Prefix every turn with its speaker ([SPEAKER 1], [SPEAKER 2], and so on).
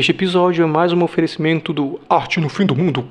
[SPEAKER 1] Este episódio é mais um oferecimento do Arte no Fim do Mundo.